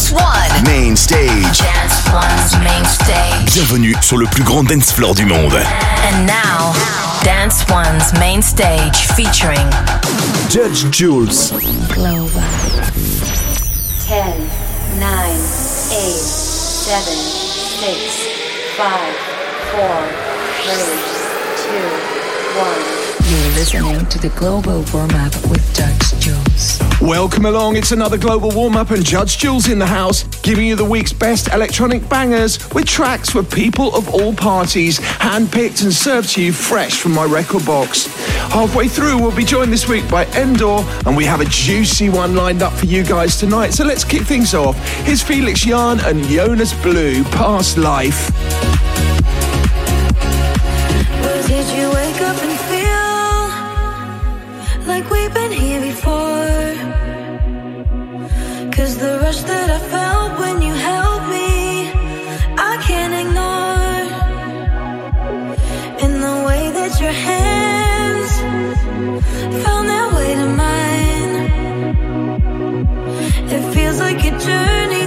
Dance One. Main stage. Dance One's main stage. Bienvenue sur le plus grand dance floor du monde. And now, Dance One's main stage featuring Judge Jules. Global. 10, 9, 8, 7, 6, 5, 4, 3, 2, 1. You're listening to the Global with Judge Jules. Welcome along, it's another global warm up, and Judge Jules in the house, giving you the week's best electronic bangers with tracks for people of all parties, handpicked and served to you fresh from my record box. Halfway through, we'll be joined this week by Endor, and we have a juicy one lined up for you guys tonight. So let's kick things off. Here's Felix Jaehn and Jonas Blue, Past Life. Like we've been here before? Cause the rush that I felt when you held me, I can't ignore. In the way that your hands found their way to mine, it feels like a journey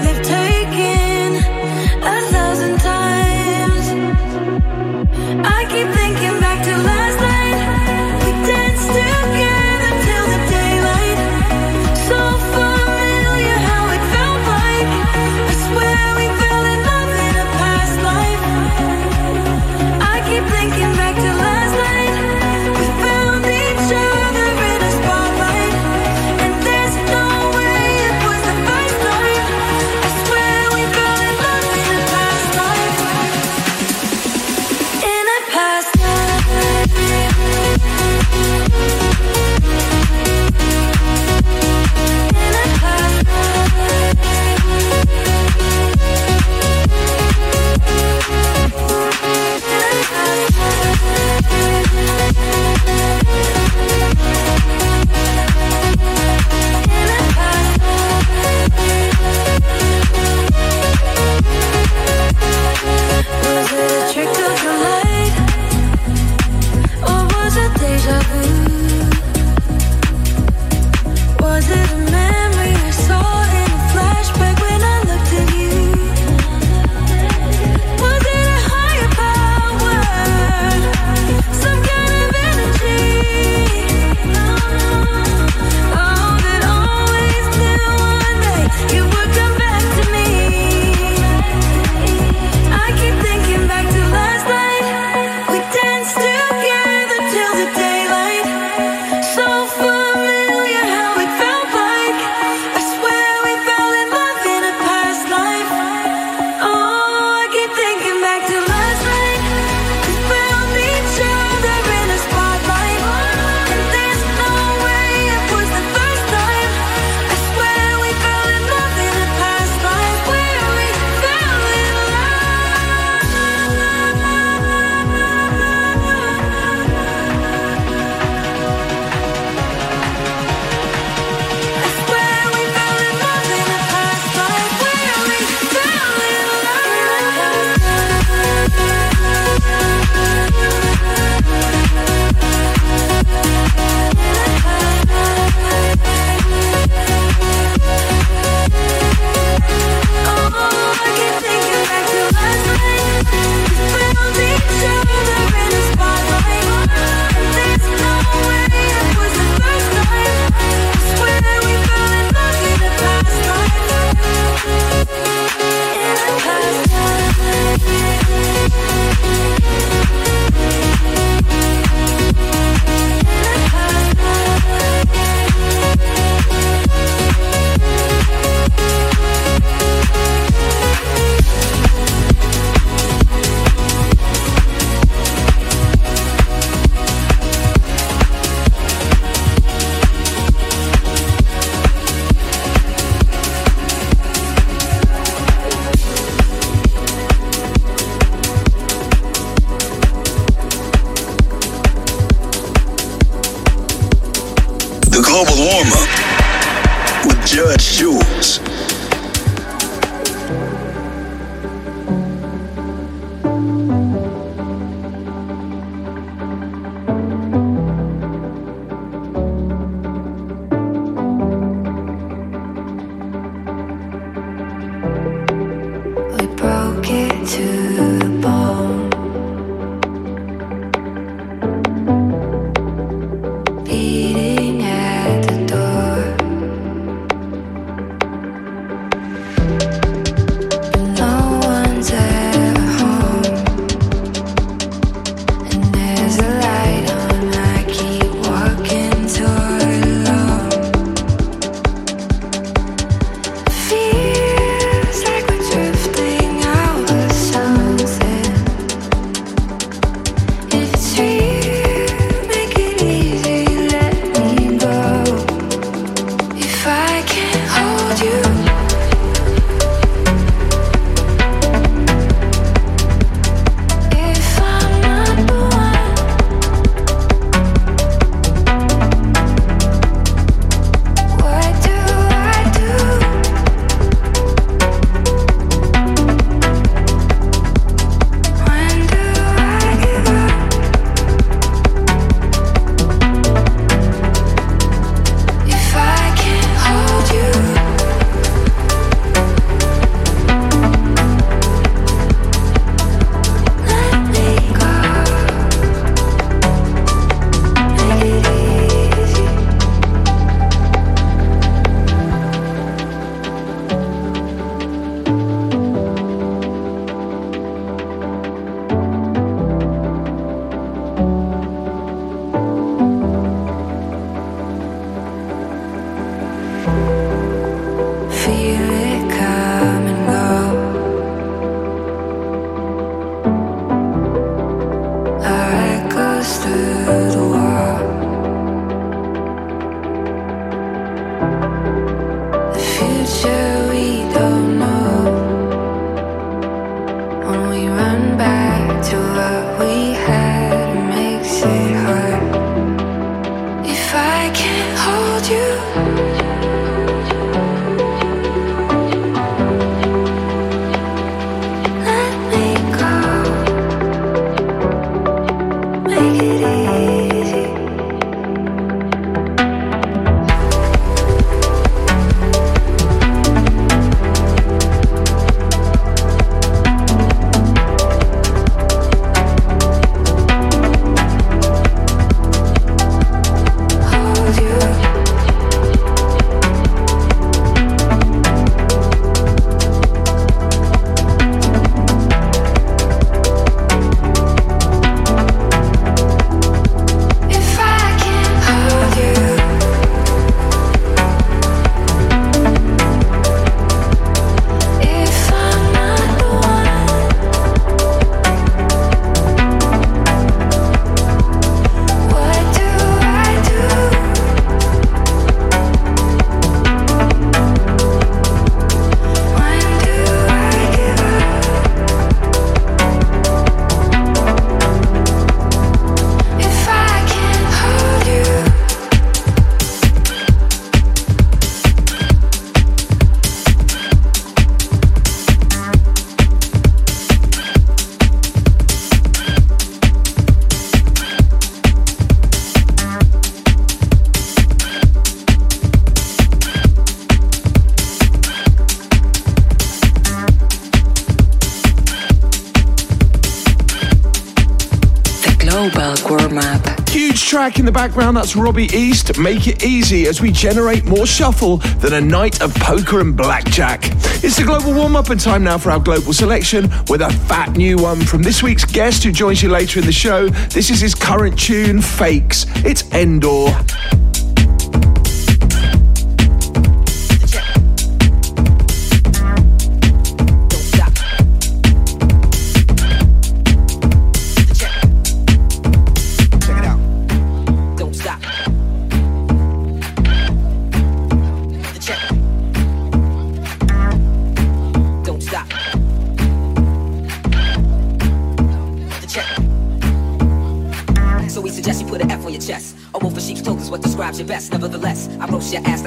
track in the background, that's Robby East. Make it easy as we generate more shuffle than a night of poker and blackjack. It's the global warm up and time now for our global selection with a fat new one from this week's guest who joins you later in the show. This is his current tune, Fakes. It's Endor.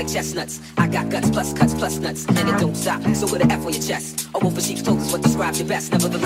Chestnuts. I got guts plus cuts plus nuts, and it don't stop. So with an F on your chest. A wolf of sheep's clothes is what describes your best. Nevertheless,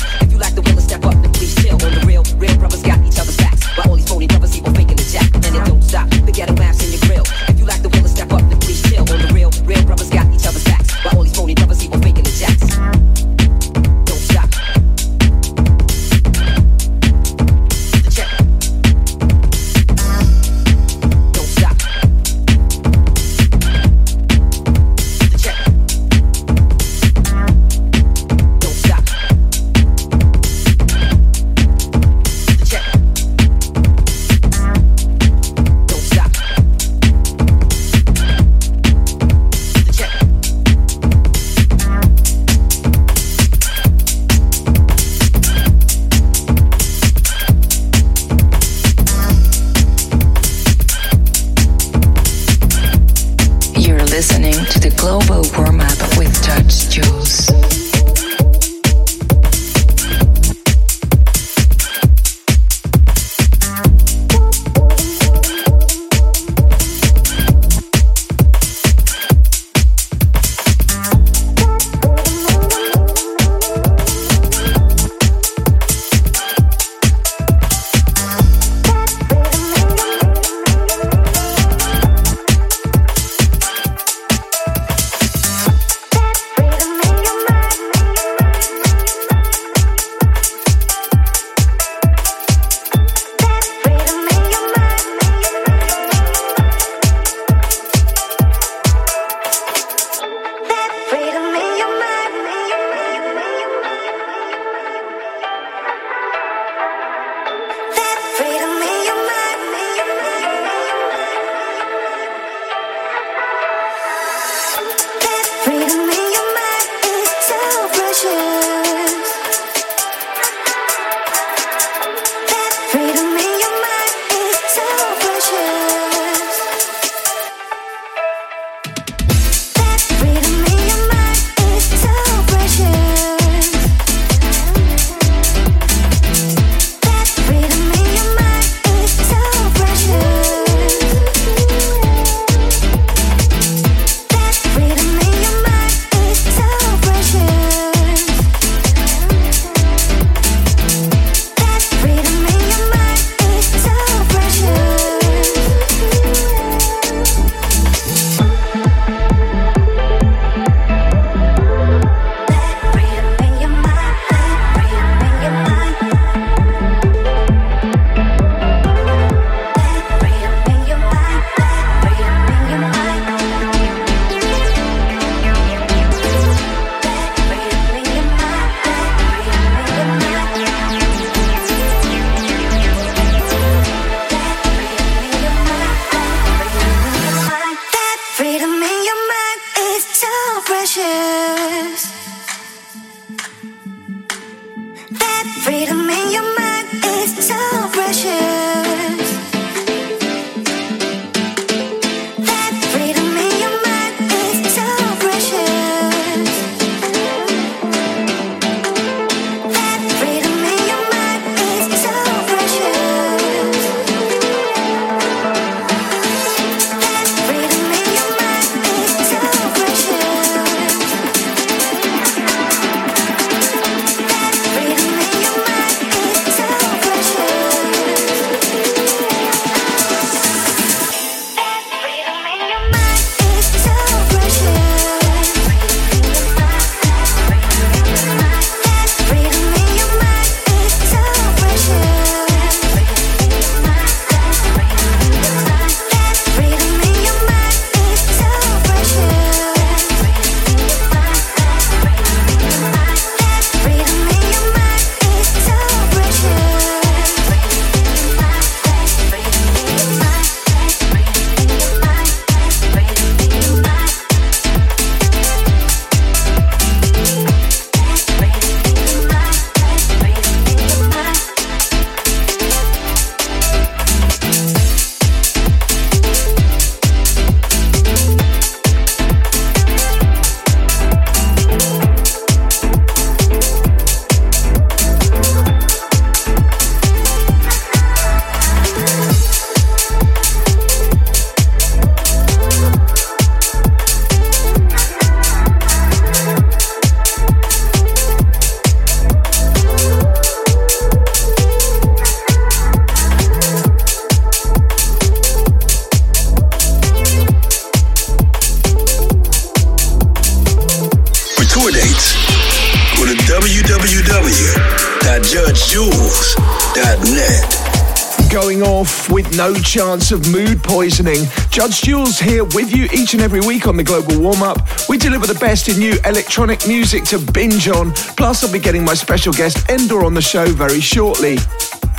Chance of mood poisoning. Judge Jules here with you each and every week on the Global Warm Up. We deliver the best in new electronic music to binge on. Plus, I'll be getting my special guest Endor on the show very shortly.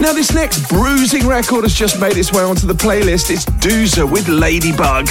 Now, this next bruising record has just made its way onto the playlist. It's Doozer with Ladybug.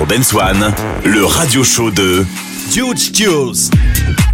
Sur Dance le radio show de Huge Jules.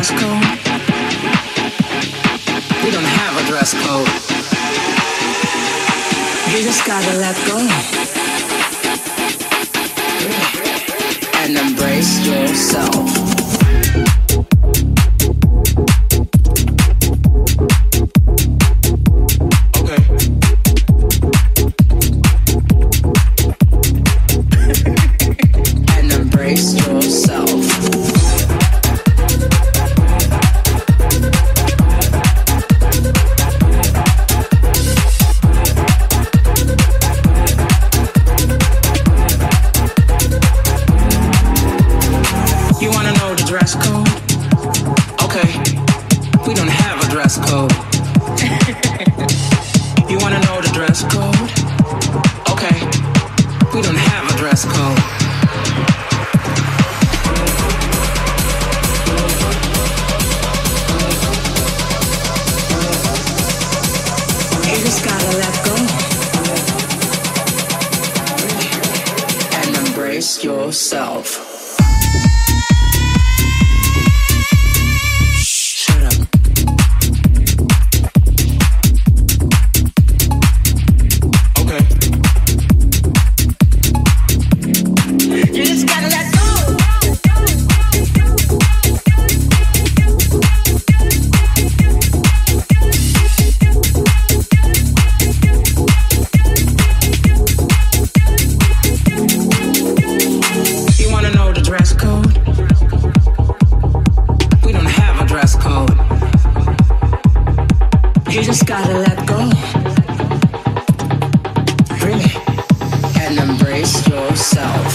dress code? We don't have a dress code. We just gotta let go. just gotta let go. Really. And embrace yourself.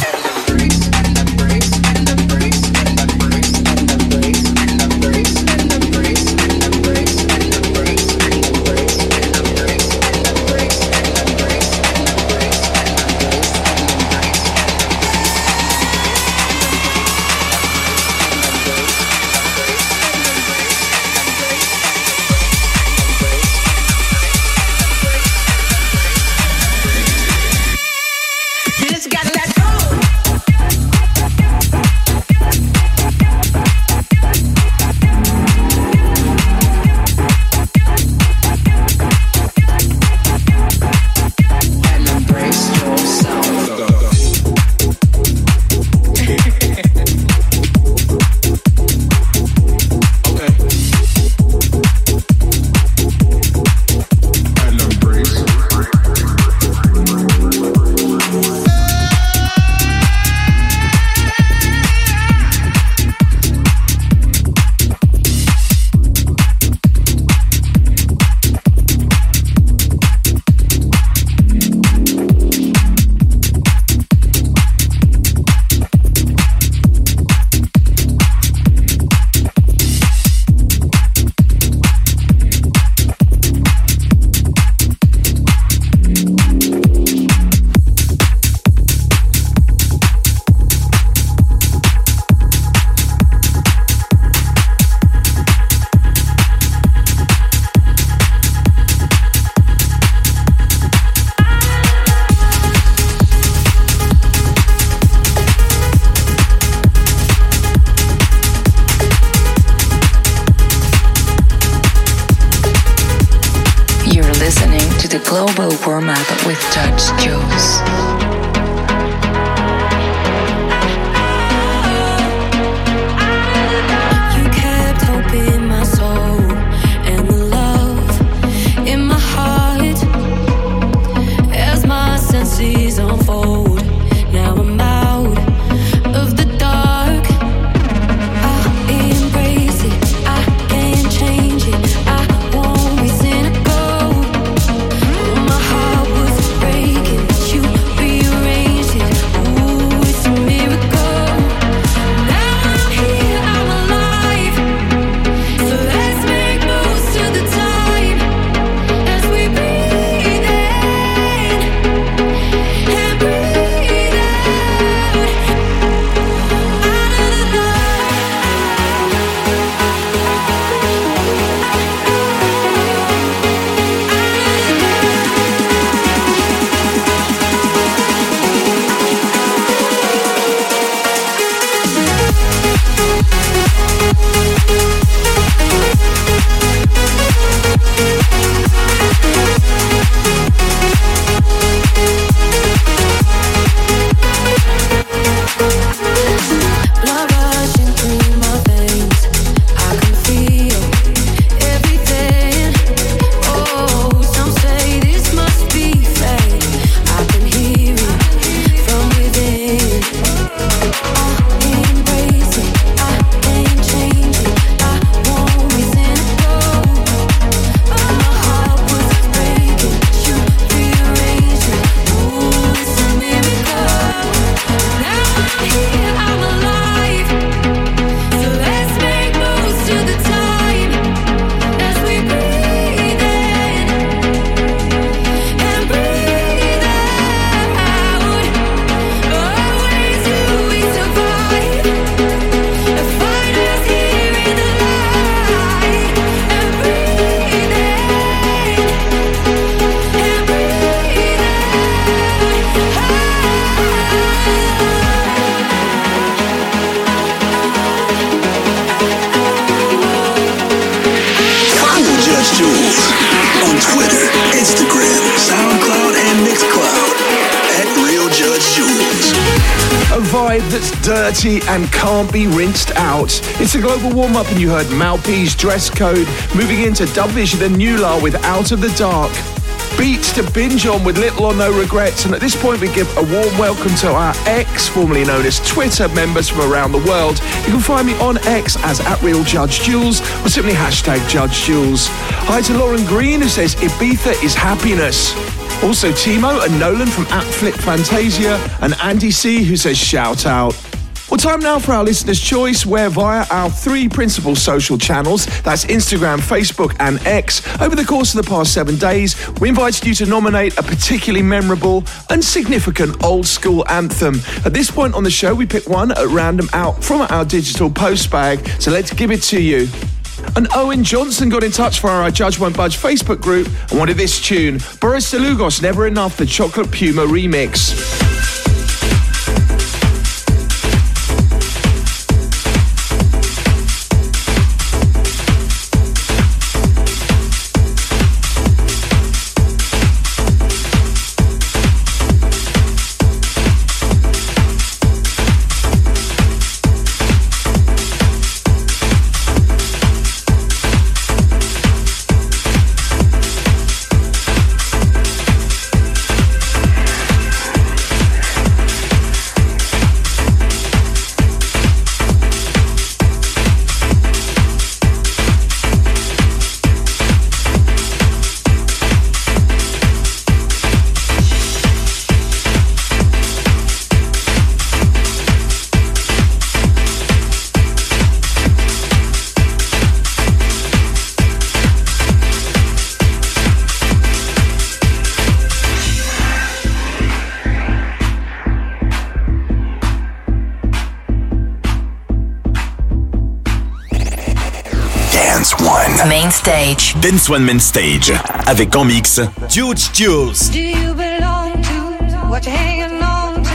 warmer that with touch kills. Warm up, and you heard Malp's dress code, moving into Dub Vision and Nula with Out of the Dark. Beats to binge on with little or no regrets, and at this point, we give a warm welcome to our X, formerly known as Twitter, members from around the world. You can find me on X as at Real Judge Jules or simply hashtag Judge Jules. Hi to Lauren Green, who says Ibiza is happiness. Also, Timo and Nolan from at Flip Fantasia, and Andy C, who says shout out. Well, time now for our listener's choice, where via our three principal social channels that's Instagram, Facebook, and X over the course of the past seven days, we invited you to nominate a particularly memorable and significant old school anthem. At this point on the show, we pick one at random out from our digital post bag, so let's give it to you. And Owen Johnson got in touch via our Judge Won't Budge Facebook group and wanted this tune Boris Dlugosch, Never Enough, the Chocolate Puma remix. Stage. Dance One Main Stage. Avec en mix, Judge Jules. Do you belong to what you're hanging on to?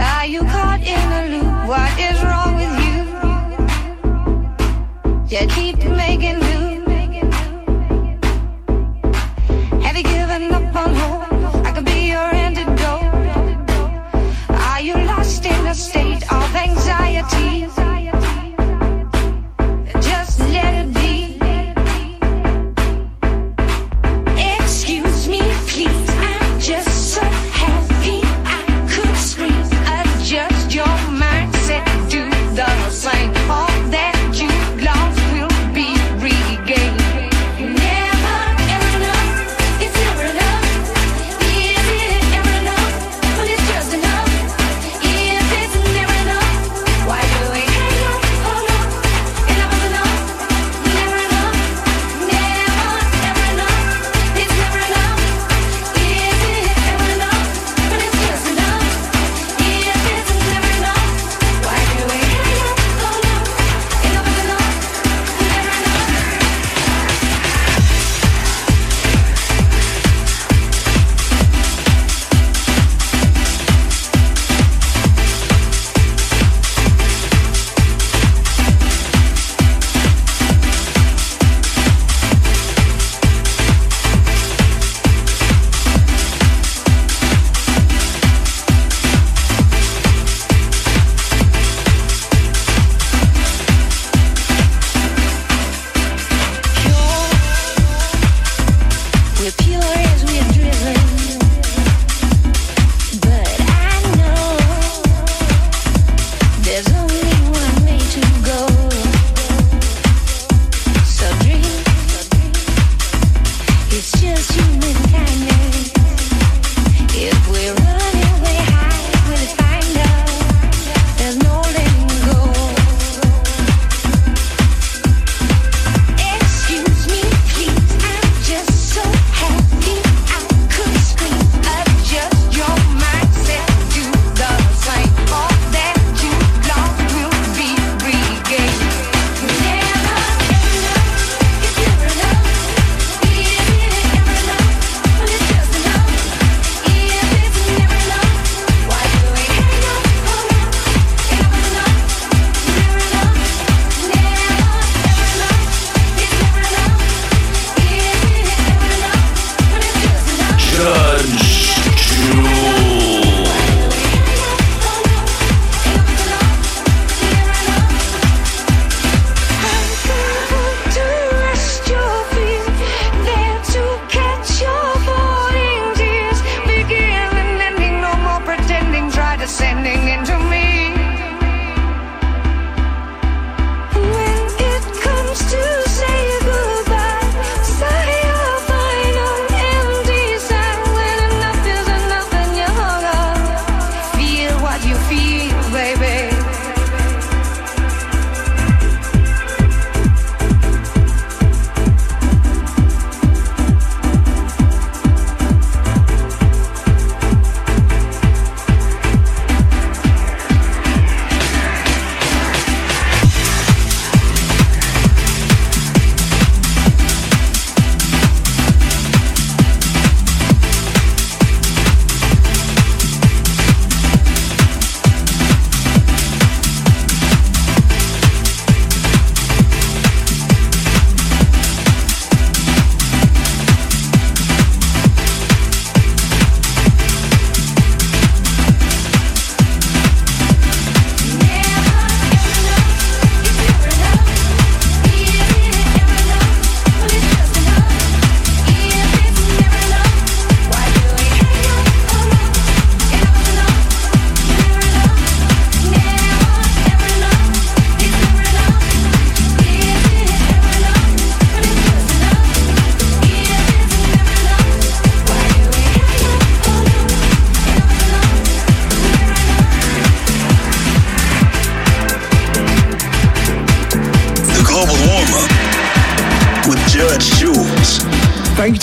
Are you caught in a loop? What is wrong with you? You keep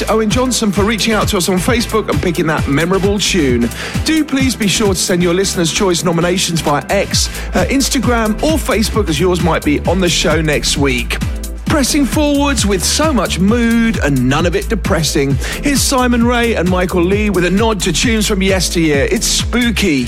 Owen Johnson for reaching out to us on Facebook and picking that memorable tune. Do please be sure to send your listener's choice nominations via X, uh, Instagram, or Facebook, as yours might be on the show next week. Pressing forwards with so much mood and none of it depressing. Here's Simon Ray and Michael Lee with a nod to tunes from yesteryear. It's spooky.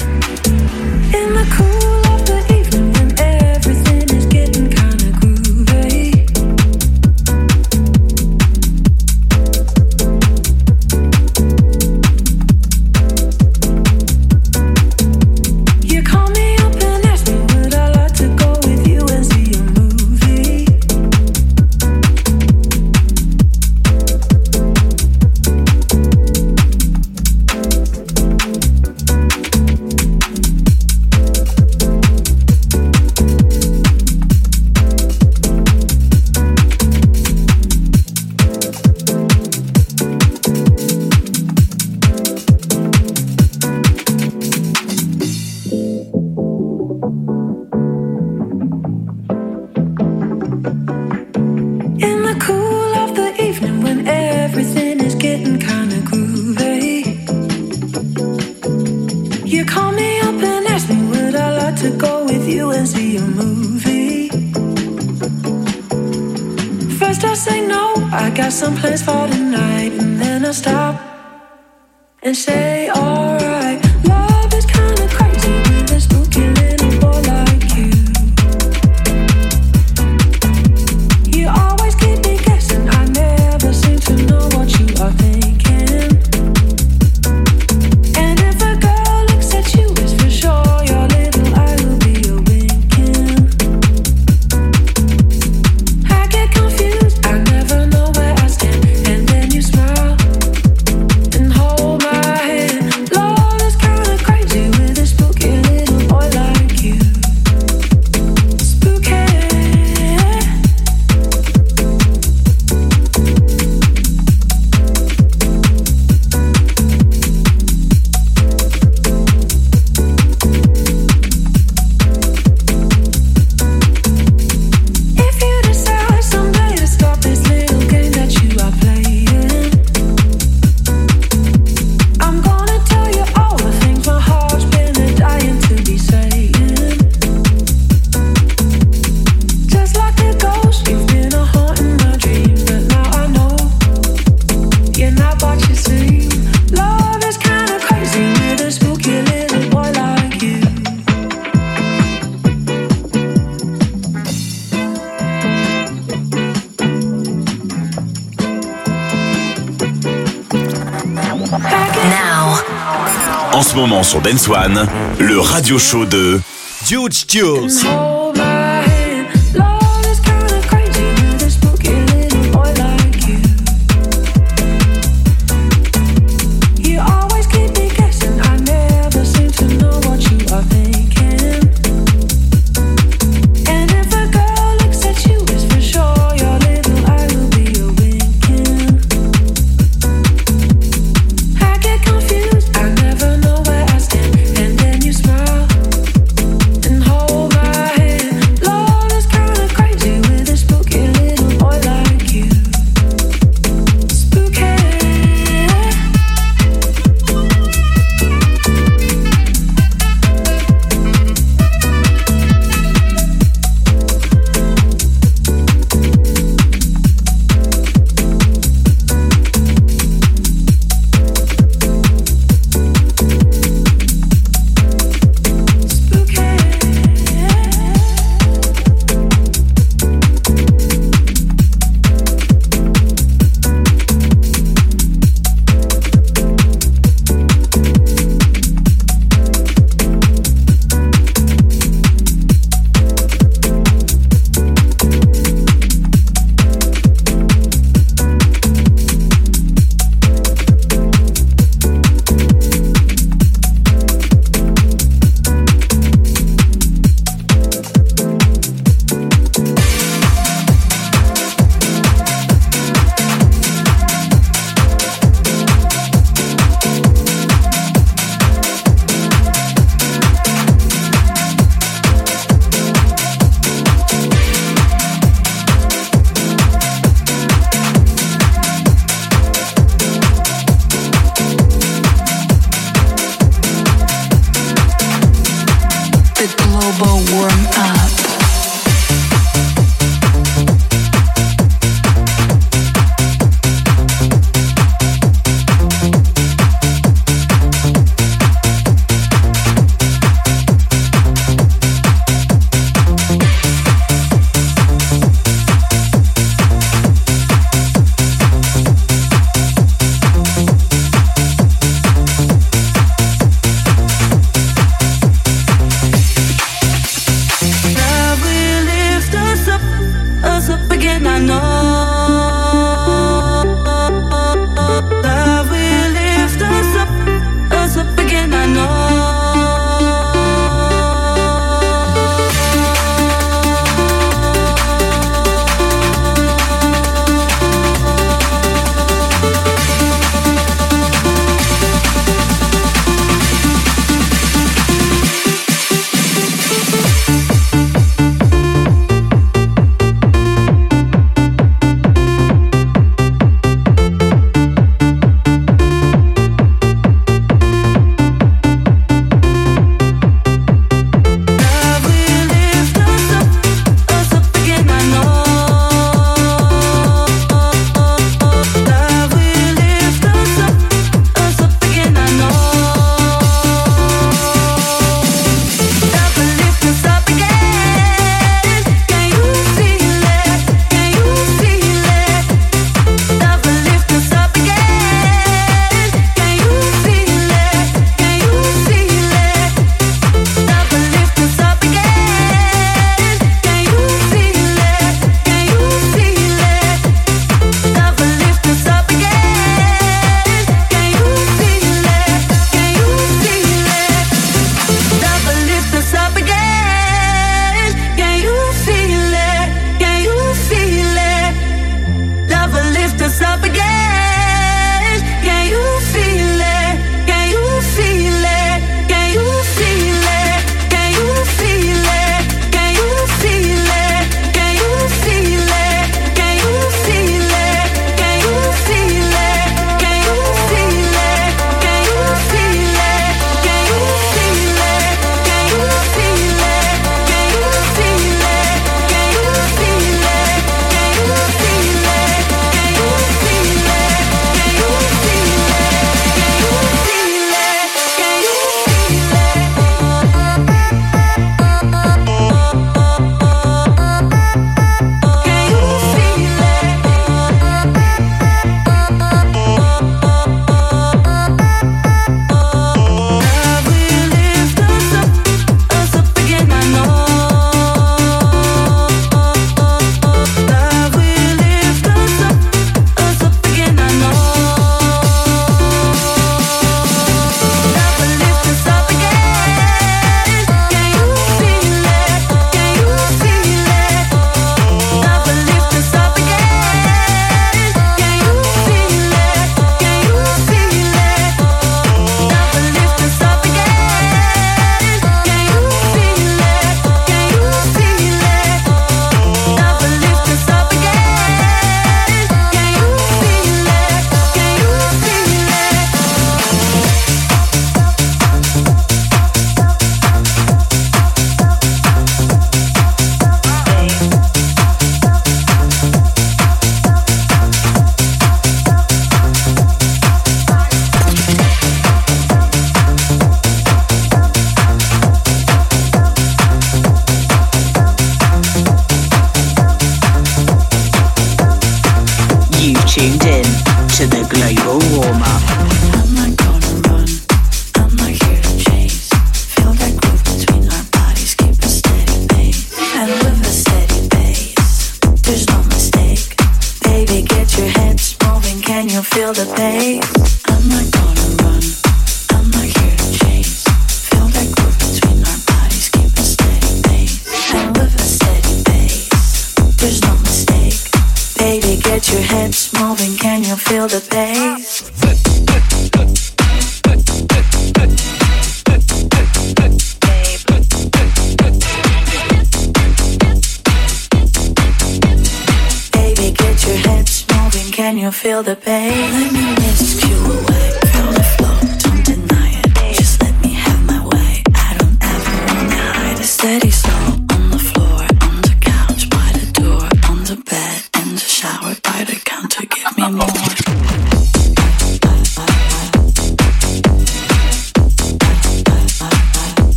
Sur Dance One, le radio show de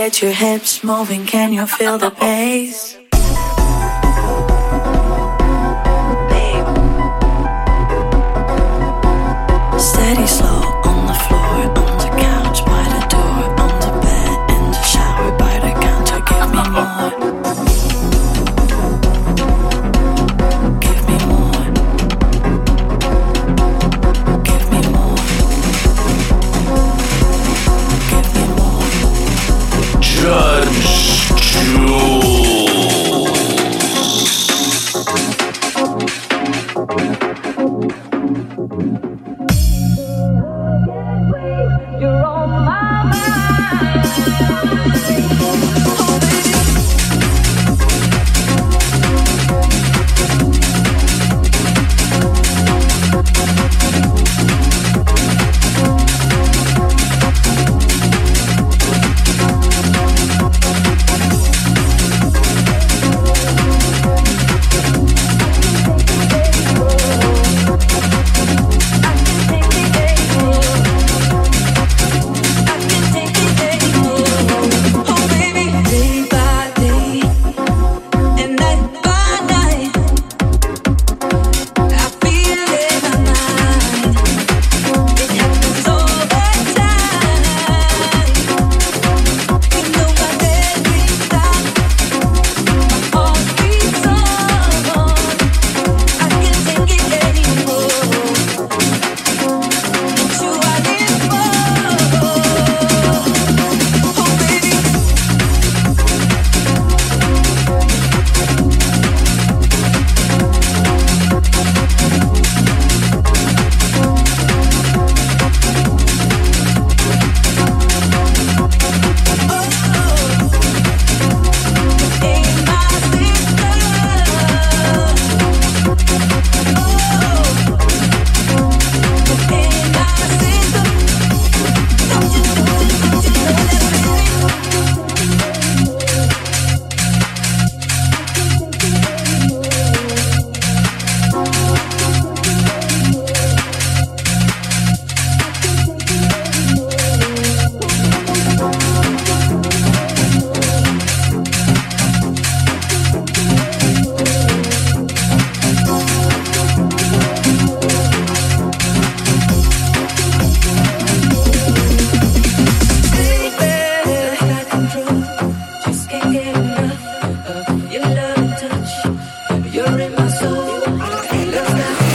Get your hips moving, can you feel the bass?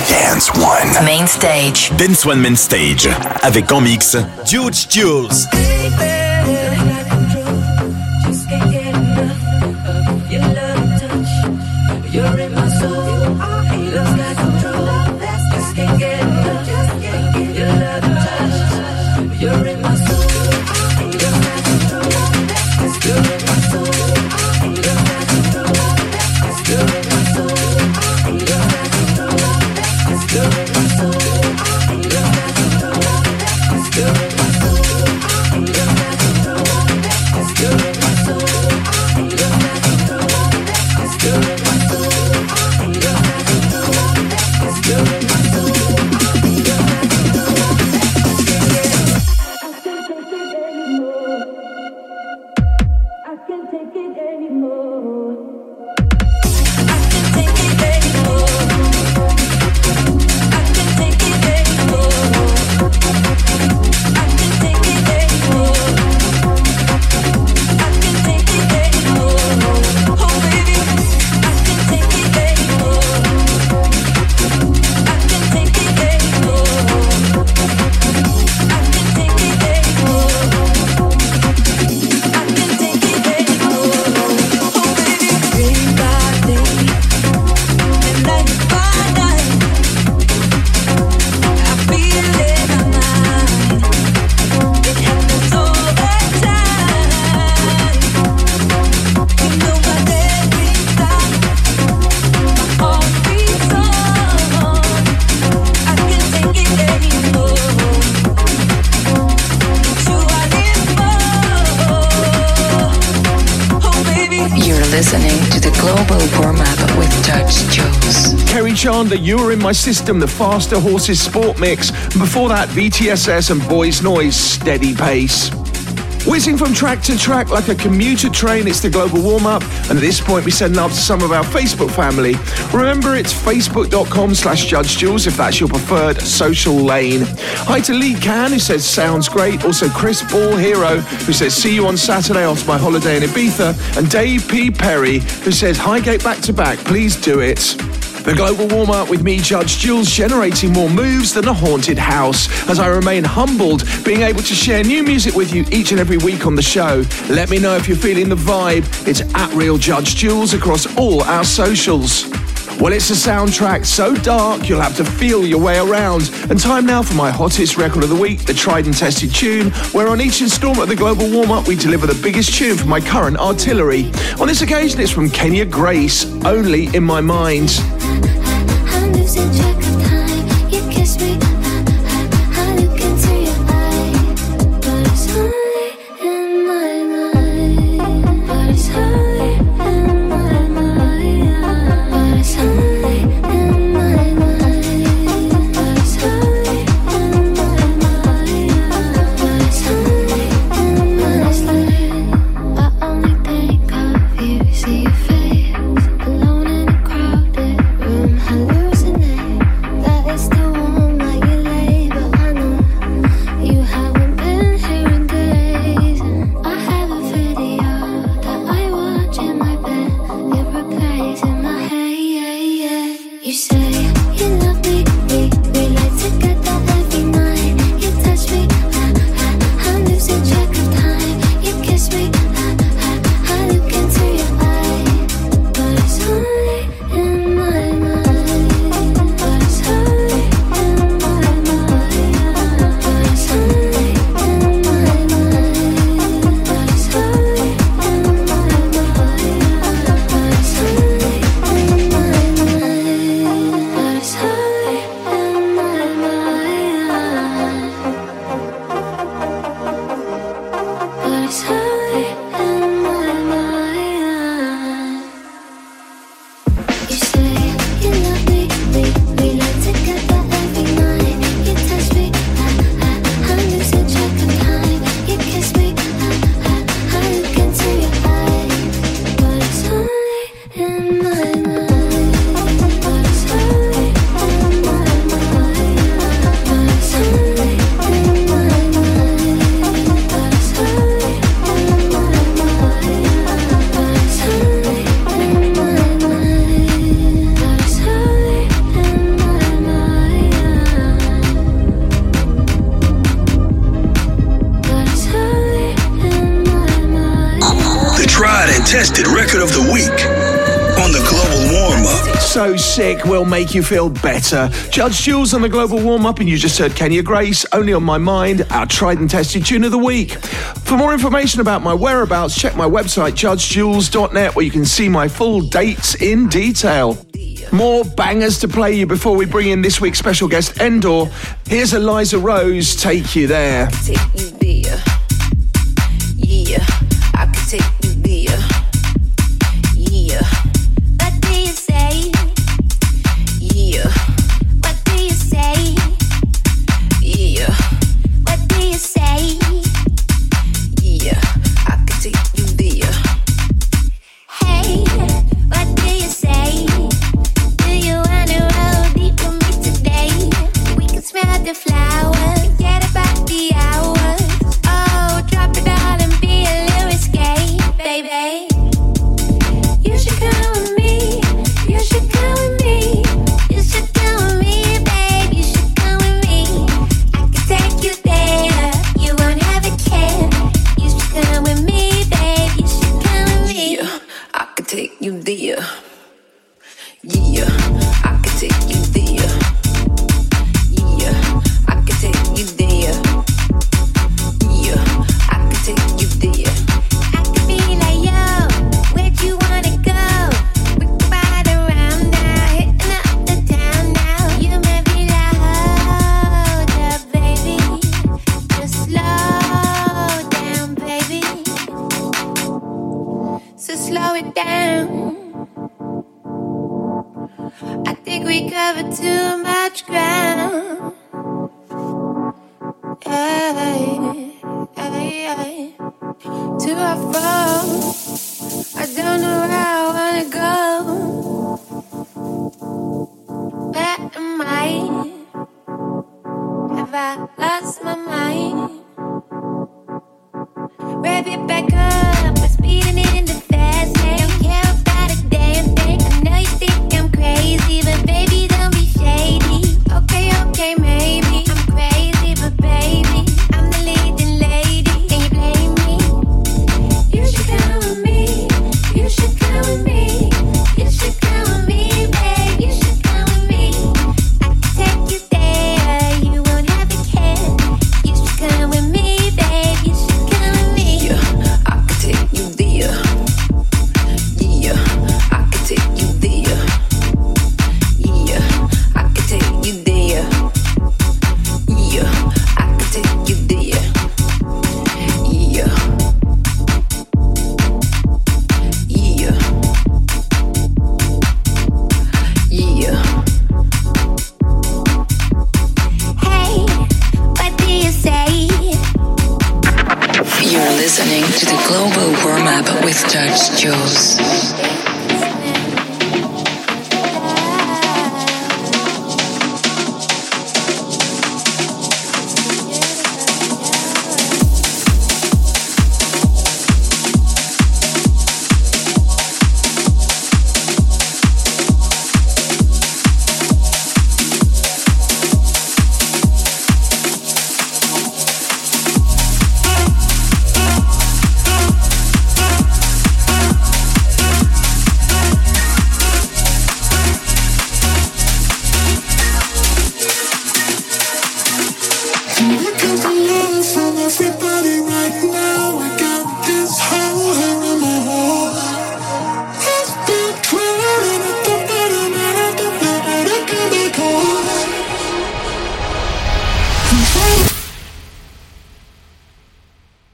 Dance One Main Stage. Dance One Main Stage avec en mix Dude Jules. listening to the global warm up with Judge Jules. Kerri Chandler, You are in My System, the Faster Horses Sport Mix. Before that, VTSS and Boys Noize, Steady Pace. Whizzing from track to track like a commuter train, it's the global warm up. And at this point, we send love to some of our Facebook family. Remember, it's facebook.com slash Judge Jules if that's your preferred social lane. Hi to Lee Can, who says sounds great. Also, Chris Ball Hero, who says see you on Saturday after my holiday in Ibiza. And Dave P. Perry, who says Highgate back to back, please do it. The global warm up with me, Judge Jules, generating more moves than a haunted house as I remain humbled being able to share new music with you each and every week on the show. Let me know if you're feeling the vibe. It's at Real Judge Jules across all our socials. Well, it's a soundtrack so dark you'll have to feel your way around. And time now for my hottest record of the week, the tried and tested tune, where on each instalment of the Global Warm Up we deliver the biggest tune for my current artillery. On this occasion, it's from Kenya Grace, Only in My Mind. You say will make you feel better. Judge Jules on the global warm up, and you just heard Kenya Grace, only on my mind, our tried and tested tune of the week. For more information about my whereabouts, check my website, judgejules.net, where you can see my full dates in detail. More bangers to play you before we bring in this week's special guest, Endor. Here's Eliza Rose, take you there. take you there.